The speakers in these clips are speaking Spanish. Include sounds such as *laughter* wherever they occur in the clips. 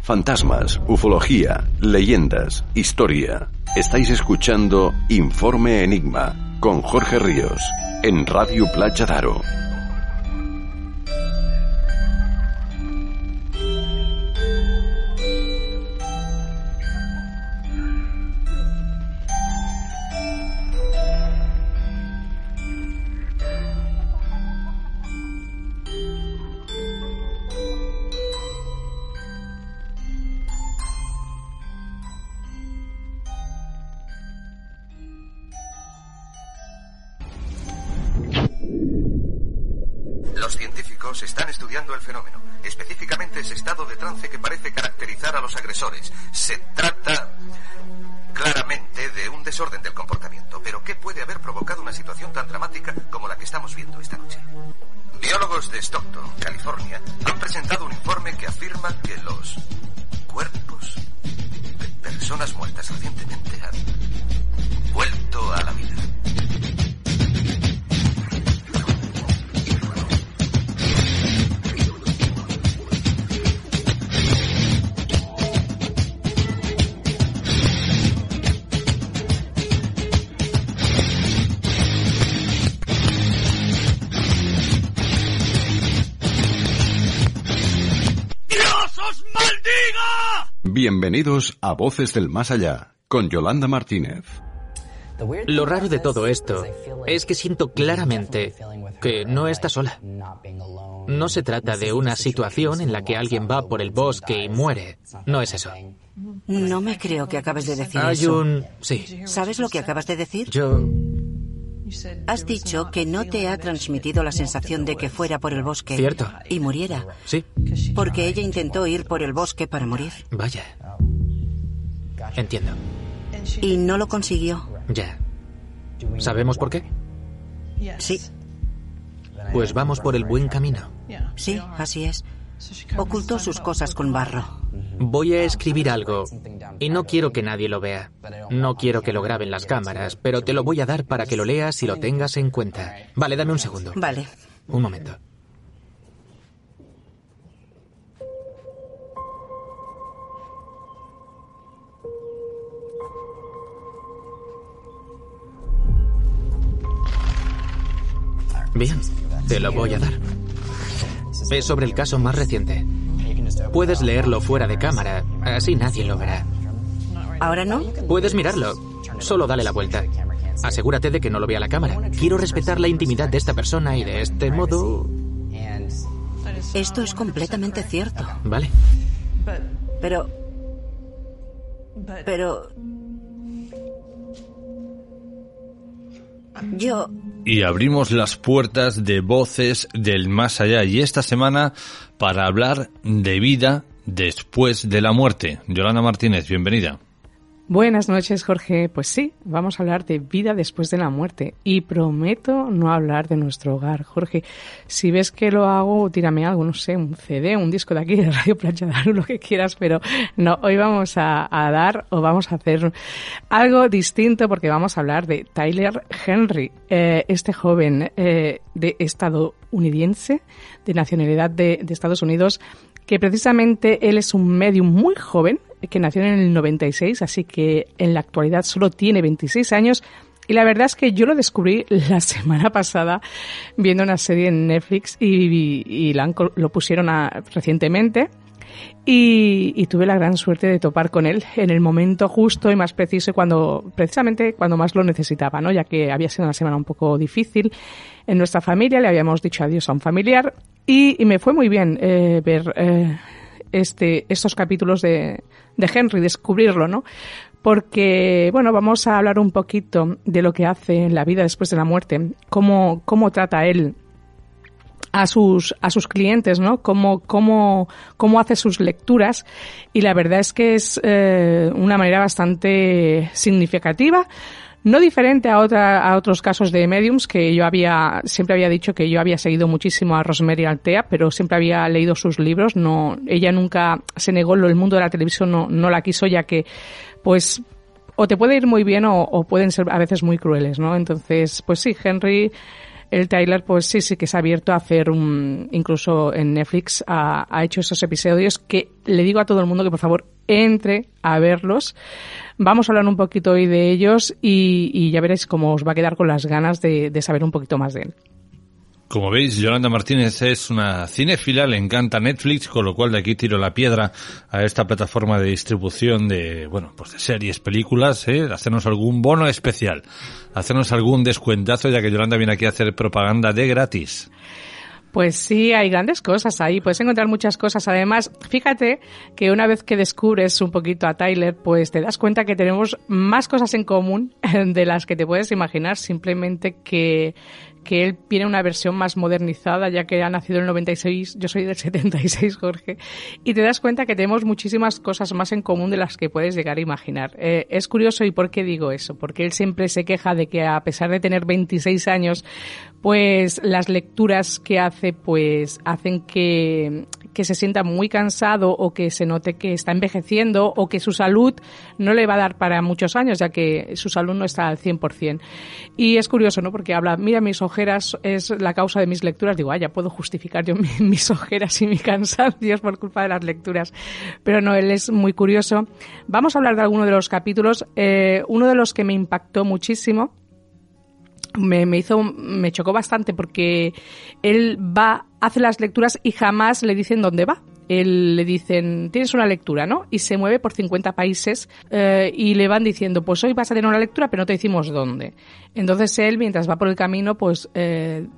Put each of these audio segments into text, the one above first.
Fantasmas, ufología, leyendas, historia. Estáis escuchando Informe Enigma con Jorge Ríos en Radio Playa Daro. Se trata claramente de un desorden del comportamiento, pero ¿qué puede haber provocado una situación tan dramática como la que estamos viendo esta noche? Biólogos de Stockton, California, han presentado un informe que afirma que los cuerpos de personas muertas recientemente han vuelto a la vida. Bienvenidos a Voces del Más Allá con Yolanda Martínez. Lo raro de todo esto es que siento claramente que no está sola. No se trata de una situación en la que alguien va por el bosque y muere. No es eso. No me creo que acabes de decir Hay eso. un... Sí. ¿Sabes lo que acabas de decir? Yo... Has dicho que no te ha transmitido la sensación de que fuera por el bosque. Cierto. Y muriera. Sí. Porque ella intentó ir por el bosque para morir. Vaya. Entiendo. Y no lo consiguió. Ya. ¿Sabemos por qué? Sí, Pues vamos por el buen camino. sí, así es. Ocultó sus cosas con barro. Voy a escribir algo y no quiero que nadie lo vea. No quiero que lo graben las cámaras, pero te lo voy a dar para que lo leas y lo tengas en cuenta. Vale, dame un segundo. Vale. Un momento. Bien, te lo voy a dar. Es sobre el caso más reciente. Puedes leerlo fuera de cámara, así nadie lo verá. ¿Ahora no? Puedes mirarlo, solo dale la vuelta. Asegúrate de que no lo vea la cámara. Quiero respetar la intimidad de esta persona y de este modo... Esto es completamente cierto. Vale. Pero... Pero... Y abrimos las puertas de voces del más allá. Y esta semana para hablar de vida después de la muerte. Yolanda Martínez, bienvenida. Buenas noches, Jorge. Pues sí, vamos a hablar de vida después de la muerte. Y prometo no hablar de nuestro hogar, Jorge. Si ves que lo hago, tírame algo, no sé, un CD, un disco de aquí de Radio Plancha *laughs* lo que quieras, pero no, hoy vamos a, a dar o vamos a hacer algo distinto porque vamos a hablar de Tyler Henry, eh, este joven eh, de estadounidense, de nacionalidad de, de Estados Unidos, que precisamente él es un medium muy joven, que nació en el 96, así que en la actualidad solo tiene 26 años. Y la verdad es que yo lo descubrí *laughs* la semana pasada viendo una serie en Netflix y, y, y lo pusieron a- recientemente. Y, y tuve la gran suerte de topar con él en el momento justo y más preciso cuando, precisamente cuando más lo necesitaba, ¿no? Ya que había sido una semana un poco difícil en nuestra familia, le habíamos dicho adiós a un familiar y, me fue muy bien eh, ver eh, este, estos capítulos de, de Henry, descubrirlo, ¿no? Porque, bueno, vamos a hablar un poquito de lo que hace en la vida después de la muerte, cómo, cómo trata él a sus, a sus clientes, ¿no? Cómo, cómo, cómo hace sus lecturas. Y la verdad es que es eh, una manera bastante significativa. No diferente a, otra, a otros casos de mediums que yo había, siempre había dicho que yo había seguido muchísimo a Rosemary Altea, pero siempre había leído sus libros. No, ella nunca se negó, el mundo de la televisión no, no la quiso, ya que, pues, o te puede ir muy bien o, o pueden ser a veces muy crueles, ¿no? Entonces, pues sí, Henry el Tyler, pues sí, sí que se ha abierto a hacer un, incluso en Netflix ha, ha hecho esos episodios que le digo a todo el mundo que por favor entre a verlos. Vamos a hablar un poquito hoy de ellos y, y ya veréis cómo os va a quedar con las ganas de, de saber un poquito más de él. Como veis, Yolanda Martínez es una cinefila, le encanta Netflix, con lo cual de aquí tiro la piedra a esta plataforma de distribución de, bueno, pues de series, películas, ¿eh? hacernos algún bono especial, hacernos algún descuentazo, ya que Yolanda viene aquí a hacer propaganda de gratis. Pues sí, hay grandes cosas ahí, puedes encontrar muchas cosas. Además, fíjate que una vez que descubres un poquito a Tyler, pues te das cuenta que tenemos más cosas en común *laughs* de las que te puedes imaginar, simplemente que que él tiene una versión más modernizada, ya que ha nacido en el 96, yo soy del 76, Jorge, y te das cuenta que tenemos muchísimas cosas más en común de las que puedes llegar a imaginar. Eh, es curioso, ¿y por qué digo eso? Porque él siempre se queja de que a pesar de tener 26 años, pues las lecturas que hace, pues hacen que, que se sienta muy cansado o que se note que está envejeciendo o que su salud no le va a dar para muchos años, ya que su salud no está al 100%. Y es curioso, ¿no? Porque habla, mira, mis ojeras es la causa de mis lecturas. Digo, ah, ya puedo justificar yo *laughs* mis ojeras y mi cansancio por culpa de las lecturas. Pero no, él es muy curioso. Vamos a hablar de alguno de los capítulos. Eh, uno de los que me impactó muchísimo me, me, hizo, me chocó bastante porque él va, hace las lecturas y jamás le dicen dónde va. Él le dicen, tienes una lectura, ¿no? Y se mueve por 50 países eh, y le van diciendo, pues hoy vas a tener una lectura, pero no te decimos dónde. Entonces él, mientras va por el camino, pues eh,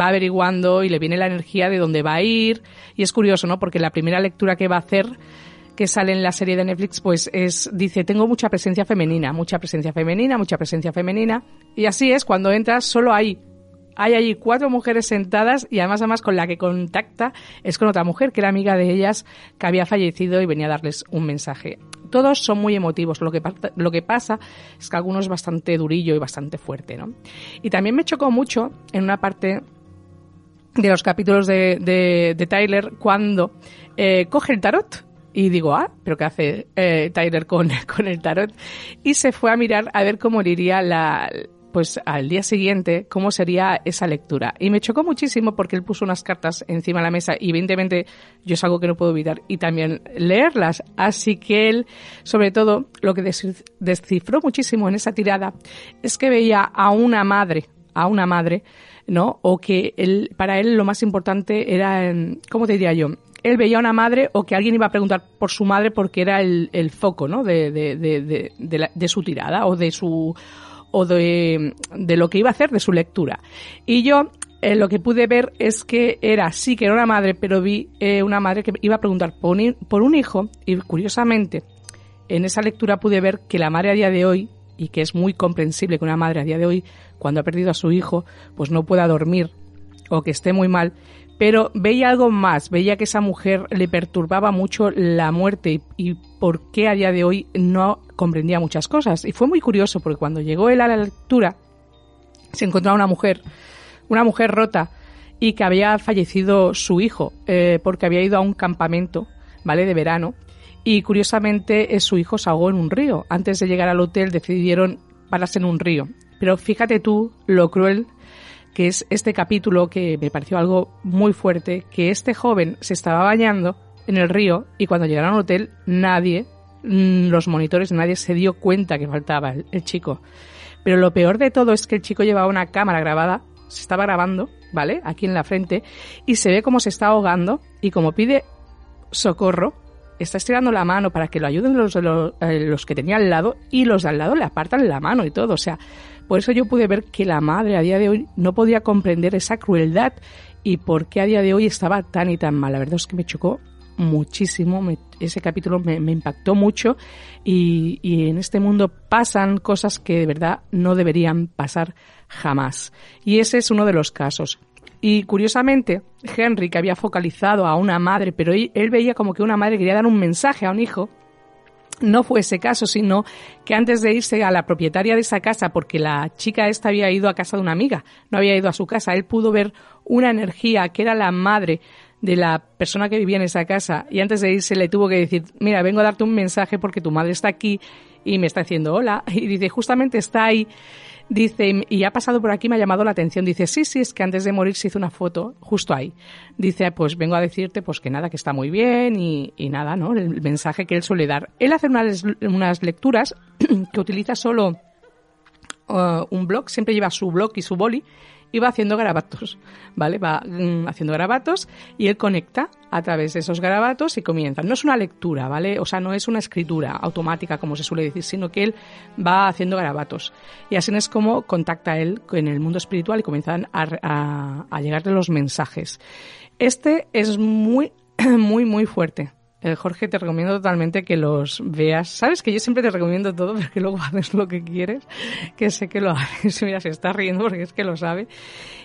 va averiguando y le viene la energía de dónde va a ir. Y es curioso, ¿no? Porque la primera lectura que va a hacer que sale en la serie de Netflix, pues es, dice, tengo mucha presencia femenina, mucha presencia femenina, mucha presencia femenina. Y así es, cuando entras, solo hay, hay allí cuatro mujeres sentadas y además, además con la que contacta es con otra mujer que era amiga de ellas que había fallecido y venía a darles un mensaje. Todos son muy emotivos. Lo que, lo que pasa es que algunos es bastante durillo y bastante fuerte, ¿no? Y también me chocó mucho en una parte de los capítulos de, de, Tyler cuando eh, coge el tarot y digo, ah, pero ¿qué hace eh, Tyler con, *laughs* con el tarot? Y se fue a mirar a ver cómo iría la, pues al día siguiente cómo sería esa lectura. Y me chocó muchísimo porque él puso unas cartas encima de la mesa y evidentemente yo es algo que no puedo evitar y también leerlas. Así que él, sobre todo, lo que descifró muchísimo en esa tirada es que veía a una madre, a una madre, ¿no? O que él, para él lo más importante era, ¿cómo te diría yo? Él veía a una madre o que alguien iba a preguntar por su madre porque era el, el foco ¿no? de, de, de, de, su tirada o de su o de, de lo que iba a hacer de su lectura. Y yo eh, lo que pude ver es que era, sí que era una madre, pero vi eh, una madre que iba a preguntar por un, por un hijo y curiosamente en esa lectura pude ver que la madre a día de hoy, y que es muy comprensible que una madre a día de hoy, cuando ha perdido a su hijo, pues no pueda dormir o que esté muy mal, pero veía algo más, veía que esa mujer le perturbaba mucho la muerte y, por qué a día de hoy no comprendía muchas cosas. Y fue muy curioso porque cuando llegó él a la lectura se encontraba una mujer, una mujer rota y que había fallecido su hijo eh, porque había ido a un campamento, ¿vale? De verano y curiosamente eh, su hijo se ahogó en un río. Antes de llegar al hotel decidieron pararse en un río. Pero fíjate tú lo cruel que es este capítulo que me pareció algo muy fuerte, que este joven se estaba bañando en el río y cuando llegaron al hotel nadie, mm, los monitores, nadie se dio cuenta que faltaba el, chico. Pero lo peor de todo es que el chico llevaba una cámara grabada, se estaba grabando, ¿vale? Aquí en la frente, y se ve cómo se está ahogando y como pide socorro, está estirando la mano para que lo ayuden los, los, eh, los que tenía al lado y los de al lado le apartan la mano y todo. O sea, por eso yo pude ver que la madre a día de hoy no podía comprender esa crueldad y por qué a día de hoy estaba tan y tan mal. La verdad es que me chocó muchísimo, ese capítulo me, impactó mucho y, en este mundo pasan cosas que de verdad no deberían pasar jamás. Y ese es uno de los casos. Y curiosamente, Henry, que había focalizado a una madre, pero él veía como que una madre quería dar un mensaje a un hijo, no fue ese caso, sino que antes de irse a la propietaria de esa casa, porque la chica esta había ido a casa de una amiga, no había ido a su casa, él pudo ver una energía que era la madre de la persona que vivía en esa casa y antes de irse le tuvo que decir, mira, vengo a darte un mensaje porque tu madre está aquí y me está diciendo hola *laughs* y dice, justamente está ahí Dice, y ha pasado por aquí, me ha llamado la atención. Dice, sí, sí, es que antes de morir se hizo una foto justo ahí. Dice, pues vengo a decirte pues que nada, que está muy bien y, y nada, ¿no? El mensaje que él suele dar. Él hace unas, unas lecturas *clears throat* que utiliza solo uh, un blog, siempre lleva su blog y su boli y va haciendo garabatos, ¿vale? Va mm, haciendo garabatos y él conecta a través de esos garabatos y comienza. No es una lectura, ¿vale? O sea, no es una escritura automática, como se suele decir, sino que él va haciendo garabatos. Y así es como contacta él en el mundo espiritual y comienzan a, a, a llegarle los mensajes. Este es muy, *clears throat* muy, muy fuerte. Eh, Jorge, te recomiendo totalmente que los veas. Sabes que yo siempre te recomiendo todo, *laughs* pero que luego haces lo que quieres, que sé que lo haces. *laughs* Mira, se está riendo porque es que lo sabe.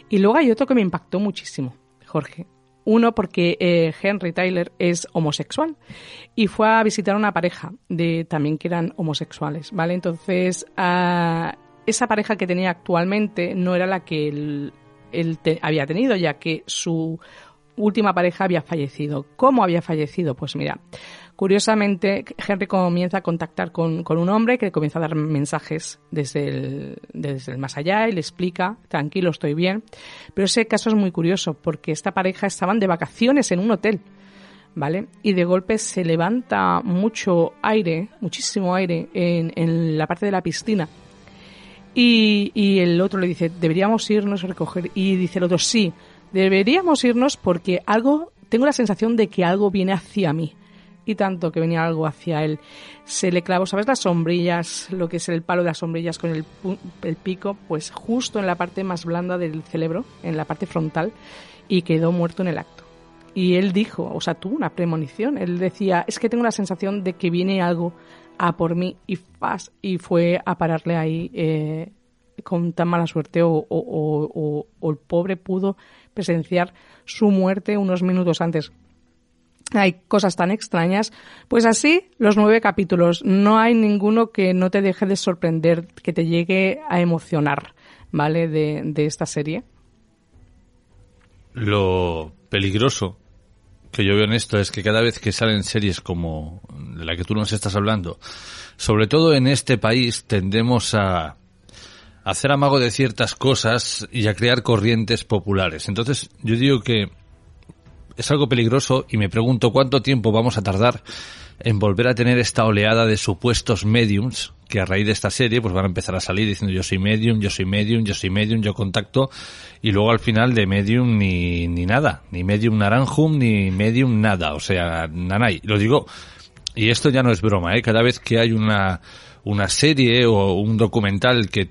Y luego hay otro que me impactó muchísimo, Jorge. Uno, porque eh, Henry Tyler es homosexual y fue a visitar a una pareja de también que eran homosexuales, ¿vale? Entonces, ah, esa pareja que tenía actualmente no era la que él, había tenido, ya que su última pareja había fallecido. ¿Cómo había fallecido? Pues mira, curiosamente Henry comienza a contactar con, un hombre que comienza a dar mensajes desde el, desde el más allá y le explica, tranquilo, estoy bien. Pero ese caso es muy curioso porque esta pareja estaban de vacaciones en un hotel. ¿Vale? Y de golpe se levanta mucho aire, muchísimo aire en, en la parte de la piscina. Y, y el otro le dice, deberíamos irnos a recoger. Y dice el otro, sí, Deberíamos irnos porque algo, tengo la sensación de que algo viene hacia mí. Y tanto que venía algo hacia él. Se le clavó, ¿sabes? Las sombrillas, lo que es el palo de las sombrillas con el, el pico, pues justo en la parte más blanda del cerebro, en la parte frontal, y quedó muerto en el acto. Y él dijo, o sea, tuvo una premonición. Él decía, es que tengo la sensación de que viene algo a por mí y y fue a pararle ahí eh, con tan mala suerte o, o, o, el pobre pudo presenciar su muerte unos minutos antes. Hay cosas tan extrañas. Pues así, los nueve capítulos. No hay ninguno que no te deje de sorprender, que te llegue a emocionar, ¿vale? De, de esta serie. Lo peligroso que yo veo en esto es que cada vez que salen series como de la que tú nos estás hablando, sobre todo en este país tendemos a hacer amago de ciertas cosas y a crear corrientes populares. Entonces, yo digo que es algo peligroso y me pregunto cuánto tiempo vamos a tardar en volver a tener esta oleada de supuestos mediums que a raíz de esta serie pues van a empezar a salir diciendo yo soy medium, yo soy medium, yo soy medium, yo contacto y luego al final de medium ni, ni nada, ni medium naranjum, ni medium nada, o sea, nanay. Lo digo, y esto ya no es broma, ¿eh? cada vez que hay una, una serie o un documental que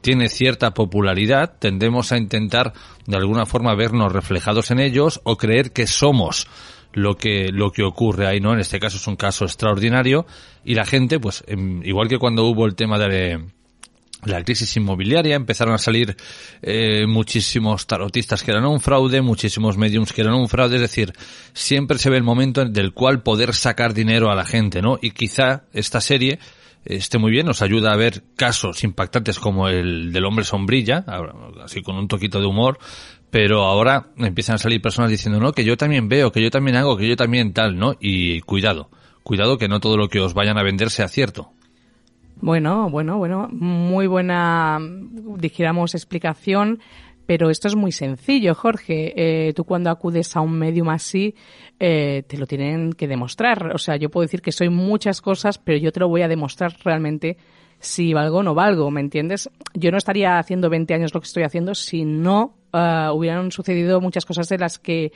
tiene cierta popularidad, tendemos a intentar de alguna forma vernos reflejados en ellos o creer que somos lo que lo que ocurre ahí, ¿no? En este caso es un caso extraordinario y la gente, pues em, igual que cuando hubo el tema de la crisis inmobiliaria, empezaron a salir eh, muchísimos tarotistas que eran un fraude, muchísimos mediums que eran un fraude, es decir, siempre se ve el momento del cual poder sacar dinero a la gente, ¿no? Y quizá esta serie esté muy bien, nos ayuda a ver casos impactantes como el del hombre sombrilla, así con un toquito de humor, pero ahora empiezan a salir personas diciendo, no, que yo también veo, que yo también hago, que yo también tal, ¿no? Y cuidado, cuidado que no todo lo que os vayan a vender sea cierto. Bueno, bueno, bueno, muy buena, dijéramos, explicación. Pero esto es muy sencillo, Jorge. Eh, tú cuando acudes a un medium así, eh, te lo tienen que demostrar. O sea, yo puedo decir que soy muchas cosas, pero yo te lo voy a demostrar realmente si valgo o no valgo, ¿me entiendes? Yo no estaría haciendo 20 años lo que estoy haciendo si no uh, hubieran sucedido muchas cosas de las que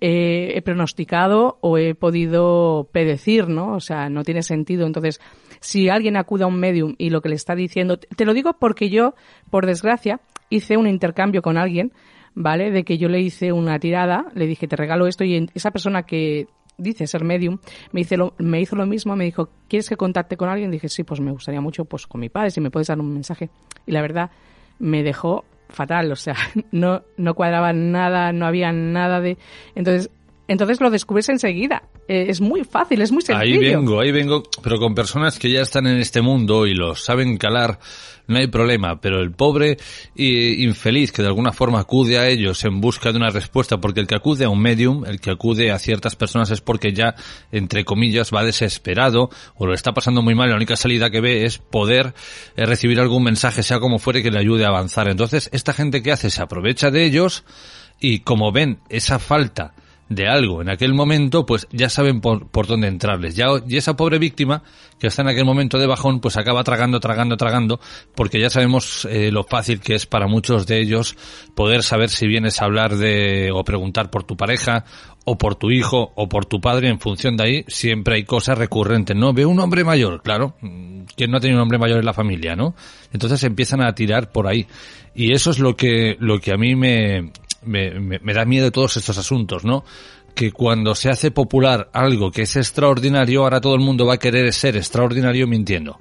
he pronosticado o he podido predecir, ¿no? O sea, no tiene sentido. Entonces, si alguien acude a un medium y lo que le está diciendo, te lo digo porque yo, por desgracia, hice un intercambio con alguien, ¿vale? De que yo le hice una tirada, le dije, te regalo esto, y esa persona que dice ser medium, me, hizo lo, me hizo lo mismo, me dijo, ¿quieres que contacte con alguien? Dije, sí, pues me gustaría mucho, pues con mi padre, si me puedes dar un mensaje. Y la verdad, me dejó fatal, o sea, *laughs* no, no cuadraba nada, no había nada de... Entonces, entonces lo descubres enseguida. Eh, es muy fácil, es muy sencillo. Ahí vengo, ahí vengo, pero con personas que ya están en este mundo y lo saben calar, no hay problema, pero el pobre e infeliz que de alguna forma acude a ellos en busca de una respuesta, porque el que acude a un medium, el que acude a ciertas personas es porque ya, entre comillas, va desesperado o lo está pasando muy mal la única salida que ve es poder eh, recibir algún mensaje, sea como fuere, que le ayude a avanzar. Entonces, esta gente que hace se aprovecha de ellos y como ven esa falta de algo en aquel momento, pues ya saben por, por dónde entrarles. Ya, y esa pobre víctima que está en aquel momento de bajón, pues acaba tragando, tragando, tragando, porque ya sabemos eh, lo fácil que es para muchos de ellos poder saber si vienes a hablar de o preguntar por tu pareja o por tu hijo o por tu padre. En función de ahí siempre hay cosas recurrentes, ¿no? Ve un hombre mayor, claro. ¿Quién no ha tenido un hombre mayor en la familia, no? Entonces empiezan a tirar por ahí. Y eso es lo que, lo que a mí me, me, da miedo todos estos asuntos, ¿no? Que cuando se hace popular algo que es extraordinario, ahora todo el mundo va a querer ser extraordinario mintiendo.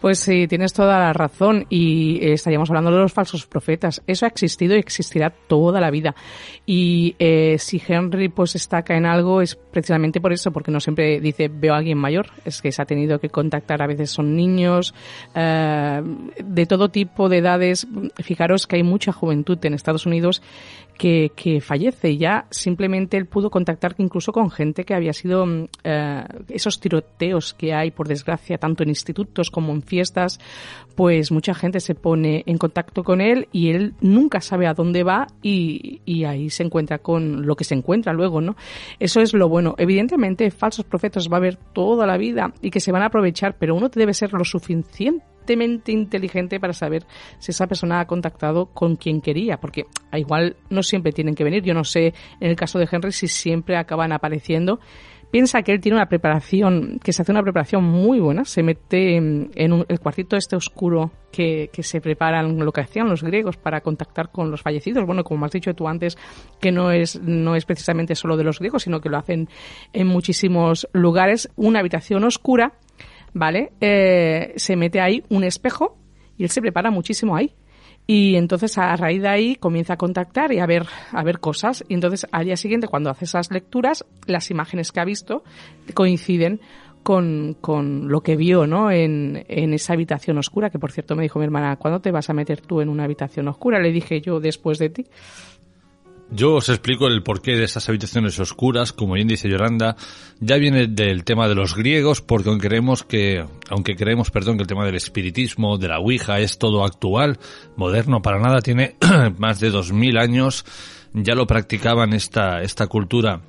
Pues sí, tienes toda la razón y estaríamos hablando de los falsos profetas. Eso ha existido y existirá toda la vida. Y eh, si Henry pues destaca en algo es precisamente por eso, porque no siempre dice veo a alguien mayor, es que se ha tenido que contactar, a veces son niños, eh, de todo tipo de edades. Fijaros que hay mucha juventud en Estados Unidos que, que fallece. Ya simplemente él pudo contactar incluso con gente que había sido mm, eh, esos tiroteos que hay, por desgracia, tanto en institutos como en fiestas, pues mucha gente se pone en contacto con él y él nunca sabe a dónde va y, y ahí se encuentra con lo que se encuentra luego, ¿no? Eso es lo bueno. Evidentemente, falsos profetas va a haber toda la vida y que se van a aprovechar, pero uno debe ser lo suficiente inteligente para saber si esa persona ha contactado con quien quería, porque igual no siempre tienen que venir. Yo no sé en el caso de Henry si siempre acaban apareciendo. Piensa que él tiene una preparación, que se hace una preparación muy buena, se mete en, el cuartito este oscuro que, que, se preparan, lo que hacían los griegos para contactar con los fallecidos. Bueno, como has dicho tú antes, que no es, no es precisamente solo de los griegos, sino que lo hacen en muchísimos lugares, una habitación oscura ¿vale? Eh, se mete ahí un espejo y él se prepara muchísimo ahí. Y entonces a raíz de ahí comienza a contactar y a ver, a ver cosas. Y entonces al día siguiente, cuando hace esas lecturas, las imágenes que ha visto coinciden con, con lo que vio, ¿no? En, en esa habitación oscura, que por cierto me dijo mi hermana, ¿cuándo te vas a meter tú en una habitación oscura? Le dije yo, después de ti. Yo os explico el porqué de esas habitaciones oscuras, como bien dice Yolanda, ya viene del tema de los griegos, porque aunque creemos que, aunque creemos, perdón, que el tema del espiritismo, de la Ouija es todo actual, moderno para nada, tiene *clears throat* más de dos mil años, ya lo practicaban esta, esta cultura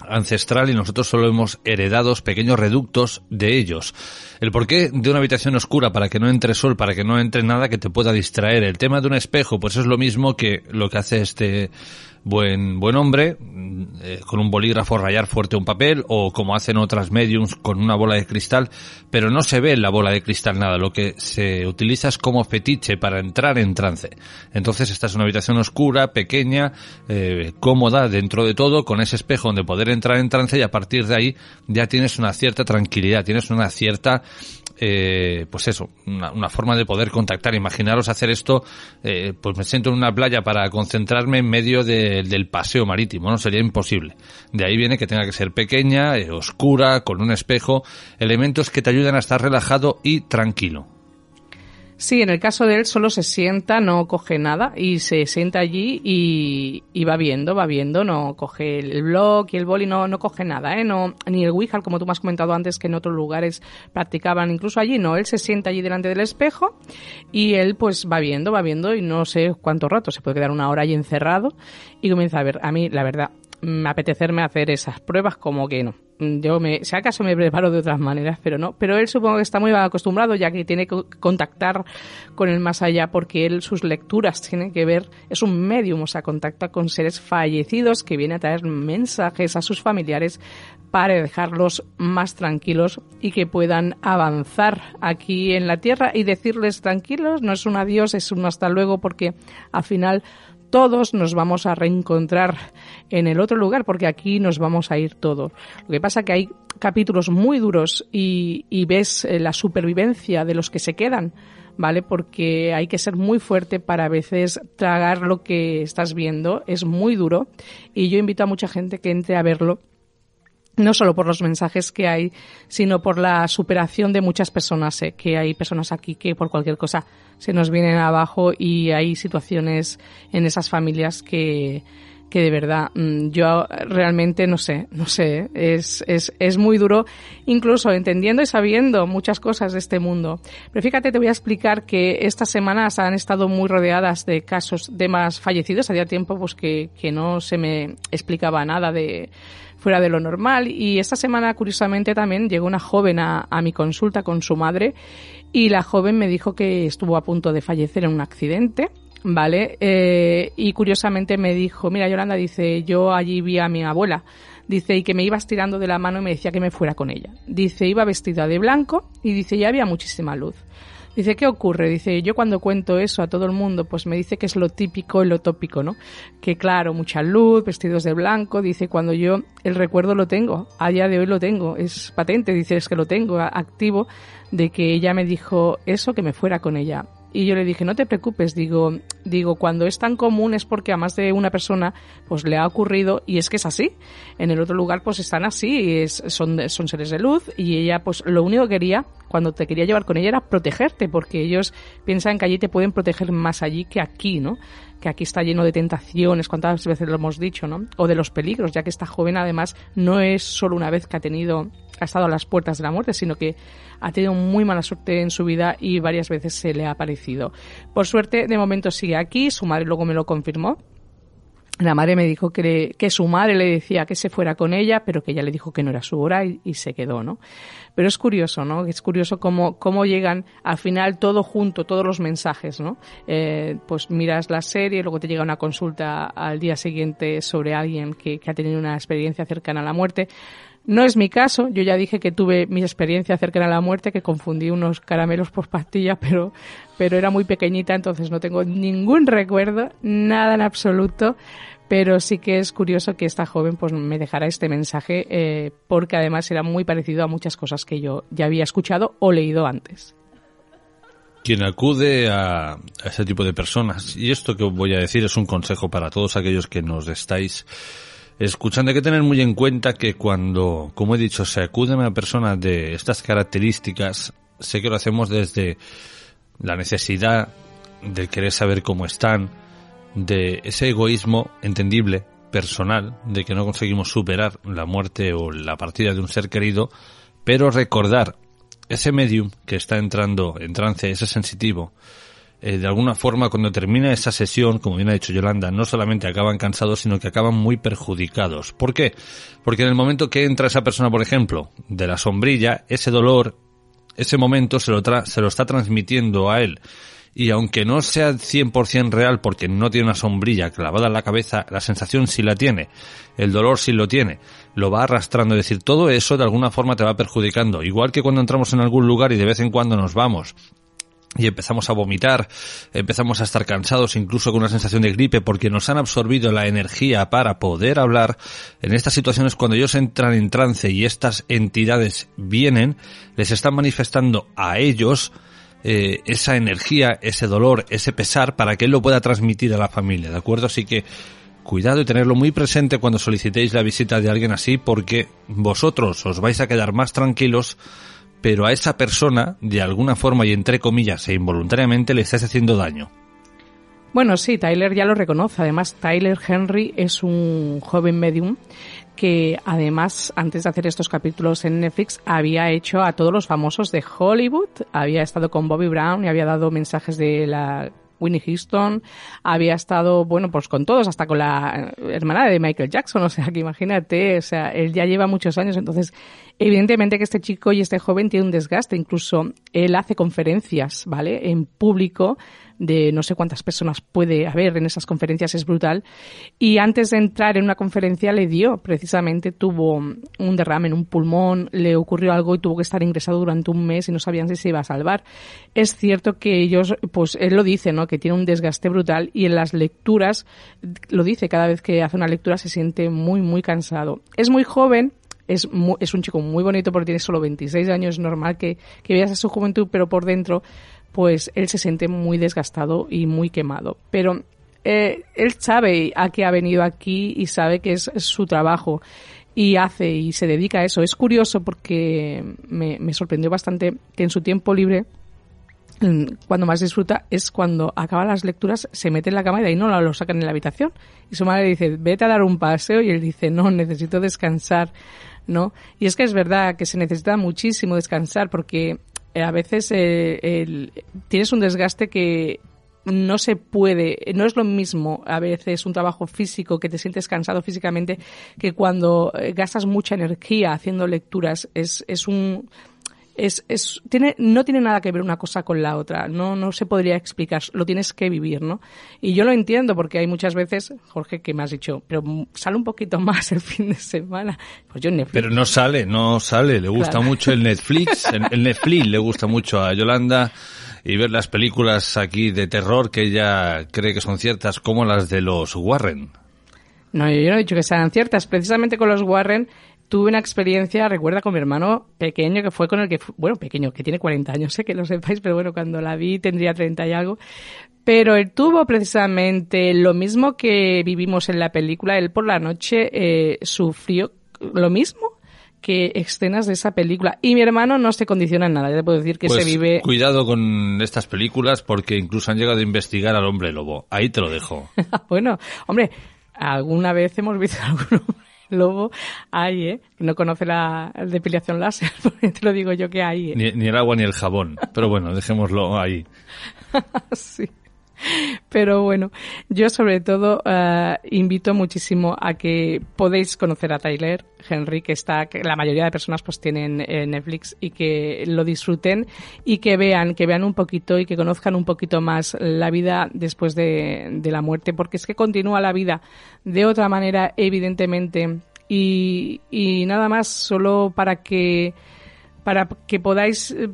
ancestral y nosotros solo hemos heredado pequeños reductos de ellos. El porqué de una habitación oscura para que no entre sol, para que no entre nada que te pueda distraer. El tema de un espejo, pues es lo mismo que lo que hace este buen, buen hombre, eh, con un bolígrafo rayar fuerte un papel, o como hacen otras mediums con una bola de cristal, pero no se ve en la bola de cristal nada, lo que se utiliza es como fetiche para entrar en trance. Entonces esta es una habitación oscura, pequeña, eh, cómoda dentro de todo, con ese espejo donde poder entrar en trance y a partir de ahí ya tienes una cierta tranquilidad, tienes una cierta eh, pues eso, una, forma de poder contactar. Imaginaros hacer esto, eh, pues me siento en una playa para concentrarme en medio del paseo marítimo, ¿no? Sería imposible. De ahí viene que tenga que ser pequeña, eh, oscura, con un espejo, elementos que te ayudan a estar relajado y tranquilo. Sí, en el caso de él solo se sienta, no coge nada y se sienta allí y, va viendo, va viendo, no coge el blog y el boli, no, no coge nada, ¿eh? No, ni el Ouija, como tú me has comentado antes que en otros lugares practicaban, incluso allí, no, él se sienta allí delante del espejo y él pues va viendo, va viendo y no sé cuánto rato, se puede quedar una hora allí encerrado y comienza a ver, a mí la verdad, apetecerme hacer esas pruebas como que no yo me, si acaso me preparo de otras maneras, pero no. Pero él supongo que está muy acostumbrado ya que tiene que contactar con el más allá porque él sus lecturas tienen que ver, es un medium, o sea, contacta con seres fallecidos que viene a traer mensajes a sus familiares para dejarlos más tranquilos y que puedan avanzar aquí en la tierra y decirles tranquilos, no es un adiós, es un hasta luego porque al final todos nos vamos a reencontrar en el otro lugar porque aquí nos vamos a ir todos. Lo que pasa que hay capítulos muy duros y, ves eh, la supervivencia de los que se quedan, ¿vale? Porque hay que ser muy fuerte para a veces tragar lo que estás viendo, es muy duro y yo invito a mucha gente que entre a verlo no solo por los mensajes que hay, sino por la superación de muchas personas. ¿eh? que hay personas aquí que por cualquier cosa se nos vienen abajo y hay situaciones en esas familias que, que de verdad mm, yo realmente no sé, no sé, es, es, es muy duro, incluso entendiendo y sabiendo muchas cosas de este mundo. Pero fíjate, te voy a explicar que estas semanas han estado muy rodeadas de casos de más fallecidos. Había tiempo pues que, que no se me explicaba nada de fuera de lo normal y esta semana curiosamente también llegó una joven a, mi consulta con su madre y la joven me dijo que estuvo a punto de fallecer en un accidente ¿vale? Eh, y curiosamente me dijo, mira Yolanda, dice, yo allí vi a mi abuela, dice, y que me iba estirando de la mano y me decía que me fuera con ella. Dice, iba vestida de blanco y dice, ya había muchísima luz. Dice, ¿qué ocurre? Dice, yo cuando cuento eso a todo el mundo, pues me dice que es lo típico y lo tópico, ¿no? Que claro, mucha luz, vestidos de blanco, dice, cuando yo el recuerdo lo tengo, a día de hoy lo tengo, es patente, dice, es que lo tengo activo, de que ella me dijo eso, que me fuera con ella. Y yo le dije, no te preocupes, digo, digo, cuando es tan común es porque a más de una persona pues le ha ocurrido y es que es así. En el otro lugar pues están así, es, son, son seres de luz y ella pues lo único que quería cuando te quería llevar con ella era protegerte porque ellos piensan que allí te pueden proteger más allí que aquí, ¿no? que aquí está lleno de tentaciones, cuántas veces lo hemos dicho, ¿no? O de los peligros, ya que esta joven además no es solo una vez que ha tenido ha estado a las puertas de la muerte, sino que ha tenido muy mala suerte en su vida y varias veces se le ha aparecido. Por suerte, de momento sigue aquí, su madre luego me lo confirmó. La madre me dijo que, que su madre le decía que se fuera con ella, pero que ella le dijo que no era su hora y, se quedó, ¿no? Pero es curioso, ¿no? Es curioso cómo, cómo llegan al final todo junto, todos los mensajes, ¿no? Eh, pues miras la serie, luego te llega una consulta al día siguiente sobre alguien que, que ha tenido una experiencia cercana a la muerte. No es mi caso, yo ya dije que tuve mi experiencia cercana a la muerte, que confundí unos caramelos por pastillas, *laughs* pero, pero era muy pequeñita, entonces no tengo ningún recuerdo, nada en absoluto, pero sí que es curioso que esta joven pues me dejara este mensaje, eh, porque además era muy parecido a muchas cosas que yo ya había escuchado o leído antes. Quien acude a, a ese tipo de personas, y esto que voy a decir es un consejo para todos aquellos que nos estáis escuchando, hay que tener muy en cuenta que cuando, como he dicho, se acude a una persona de estas características, sé que lo hacemos desde la necesidad de querer saber cómo están, de ese egoísmo entendible, personal, de que no conseguimos superar la muerte o la partida de un ser querido, pero recordar ese medium que está entrando en trance, ese sensitivo, eh, de alguna forma cuando termina esa sesión, como bien ha dicho Yolanda, no solamente acaban cansados, sino que acaban muy perjudicados. ¿Por qué? Porque en el momento que entra esa persona, por ejemplo, de la sombrilla, ese dolor, ese momento se lo, se lo está transmitiendo a él. Y aunque no sea 100% real porque no tiene una sombrilla clavada en la cabeza, la sensación sí la tiene, el dolor sí lo tiene, lo va arrastrando, es decir, todo eso de alguna forma te va perjudicando. Igual que cuando entramos en algún lugar y de vez en cuando nos vamos y empezamos a vomitar, empezamos a estar cansados, incluso con una sensación de gripe, porque nos han absorbido la energía para poder hablar. En estas situaciones, cuando ellos entran en trance y estas entidades vienen, les están manifestando a ellos eh, esa energía, ese dolor, ese pesar, para que él lo pueda transmitir a la familia, ¿de acuerdo? Así que cuidado y tenerlo muy presente cuando solicitéis la visita de alguien así, porque vosotros os vais a quedar más tranquilos pero a esa persona, de alguna forma y entre comillas e involuntariamente, le estás haciendo daño. Bueno, sí, Tyler ya lo reconoce. Además, Tyler Henry es un joven medium que además, antes de hacer estos capítulos en Netflix, había hecho a todos los famosos de Hollywood, había estado con Bobby Brown y había dado mensajes de la Winnie Houston, había estado, bueno, pues con todos, hasta con la hermana de Michael Jackson, *laughs* o sea, que imagínate, o sea, él ya lleva muchos años, entonces, evidentemente que este chico y este joven tiene un desgaste, incluso él hace conferencias, ¿vale?, en público, de no sé cuántas personas puede haber en esas conferencias, es brutal. Y antes de entrar en una conferencia le dio, precisamente tuvo un derrame en un pulmón, le ocurrió algo y tuvo que estar ingresado durante un mes y no sabían si se iba a salvar. Es cierto que ellos, pues él lo dice, ¿no? Que tiene un desgaste brutal y en las lecturas, lo dice, cada vez que hace una lectura se siente muy, muy cansado. Es muy joven, es, es un chico muy bonito porque tiene solo 26 años, es normal que, que veas a su juventud, pero por dentro pues él se siente muy desgastado y muy quemado. Pero eh, él sabe a qué ha venido aquí y sabe que es, su trabajo y hace y se dedica a eso. Es curioso porque me, sorprendió bastante que en su tiempo libre cuando más disfruta es cuando acaba las lecturas, se mete en la cama y de ahí no lo sacan en la habitación. Y su madre le dice, vete a dar un paseo y él dice, no, necesito descansar, ¿no? Y es que es verdad que se necesita muchísimo descansar porque a veces eh, tienes un desgaste que no se puede, no es lo mismo a veces un trabajo físico que te sientes cansado físicamente que cuando eh, gastas mucha energía haciendo lecturas. Es, es un es, es, tiene, no tiene nada que ver una cosa con la otra, no, no se podría explicar, lo tienes que vivir, ¿no? Y yo lo entiendo porque hay muchas veces, Jorge, que me has dicho, pero sale un poquito más el *laughs* fin de semana. Pues yo Netflix. Pero no sale, no sale, le gusta mucho el Netflix, *laughs* el Netflix le gusta mucho a Yolanda y ver las películas aquí de terror que ella cree que son ciertas como las de los Warren. No, yo no he dicho que sean ciertas. Precisamente con los Warren tuve una experiencia, recuerda, con mi hermano pequeño, que fue con el que, bueno, pequeño, que tiene 40 años, sé que lo sepáis, pero bueno, cuando la vi tendría 30 y algo. Pero él tuvo precisamente lo mismo que vivimos en la película. Él por la noche eh, sufrió lo mismo que escenas de esa película. Y mi hermano no se condiciona en nada, ya te puedo decir que se pues vive... Cuidado con estas películas porque incluso han llegado a investigar al hombre lobo. Ahí te lo dejo. *laughs* bueno, hombre, alguna vez hemos visto *laughs* algún lobo hay, ¿eh? No conoce la depilación láser, *laughs* te lo digo yo que hay. ¿eh? Ni, el agua ni el jabón. Pero bueno, dejémoslo ahí. *laughs* sí. Pero bueno, yo sobre todo uh, invito muchísimo a que podéis conocer a Tyler Henry, que está, que la mayoría de personas pues tienen eh, Netflix y que lo disfruten y que vean, que vean un poquito y que conozcan un poquito más la vida después de, de la muerte, porque es que continúa la vida de otra manera, evidentemente. Y, y nada más, solo para que, para que podáis eh,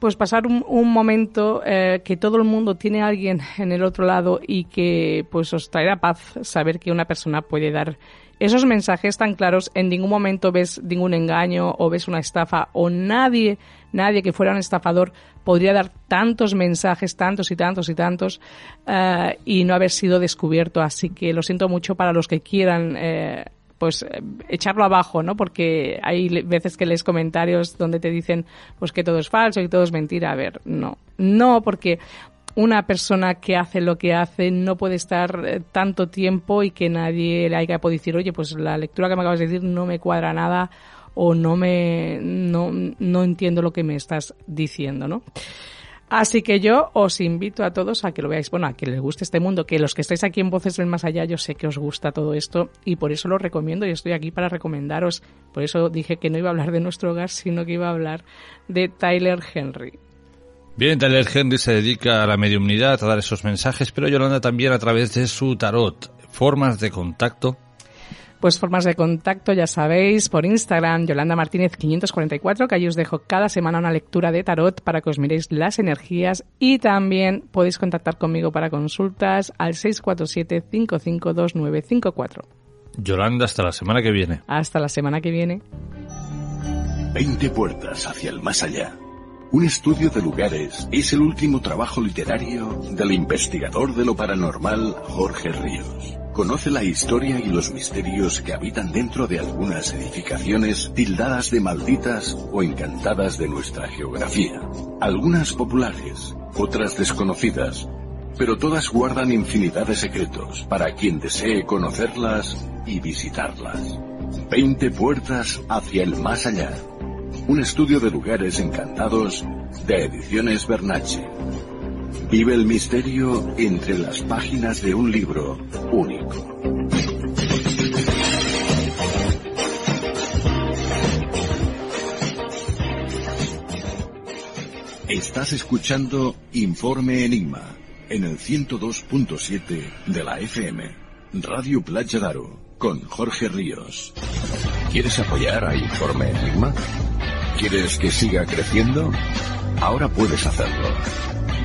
pues pasar un, un momento eh, que todo el mundo tiene alguien en el otro lado y que pues os traerá paz saber que una persona puede dar esos mensajes tan claros. En ningún momento ves ningún engaño o ves una estafa o nadie, nadie que fuera un estafador podría dar tantos mensajes, tantos y tantos y tantos uh, y no haber sido descubierto. Así que lo siento mucho para los que quieran eh, pues eh, echarlo abajo, ¿no? Porque hay veces que lees comentarios donde te dicen pues que todo es falso y todo es mentira. A ver, no. No, porque una persona que hace lo que hace no puede estar eh, tanto tiempo y que nadie le haya podido decir, oye, pues la lectura que me acabas de decir no me cuadra nada o no me no, no entiendo lo que me estás diciendo, ¿no? Así que yo os invito a todos a que lo veáis, bueno, a que les guste este mundo, que los que estáis aquí en Voces del Más Allá, yo sé que os gusta todo esto y por eso lo recomiendo y estoy aquí para recomendaros. Por eso dije que no iba a hablar de nuestro hogar, sino que iba a hablar de Tyler Henry. Bien, Tyler Henry se dedica a la mediumnidad, a dar esos mensajes, pero Yolanda también a través de su tarot. Formas de contacto pues formas de contacto, ya sabéis, por Instagram, Yolanda Martínez 544, que ahí os dejo cada semana una lectura de tarot para que os miréis las energías y también podéis contactar conmigo para consultas al 647 552954. Yolanda, hasta la semana que viene. Hasta la semana que viene. 20 puertas hacia el más allá. Un estudio de lugares es el último trabajo literario del investigador de lo paranormal Jorge Ríos. Conoce la historia y los misterios que habitan dentro de algunas edificaciones tildadas de malditas o encantadas de nuestra geografía. Algunas populares, otras desconocidas, pero todas guardan infinidad de secretos para quien desee conocerlas y visitarlas. Veinte puertas hacia el más allá. Un estudio de lugares encantados de Ediciones Bernache. Vive el misterio entre las páginas de un libro único. Estás escuchando Informe Enigma en el 102.7 de la FM, Radio Playa Daro, con Jorge Ríos. ¿Quieres apoyar a Informe Enigma? ¿Quieres que siga creciendo? Ahora puedes hacerlo.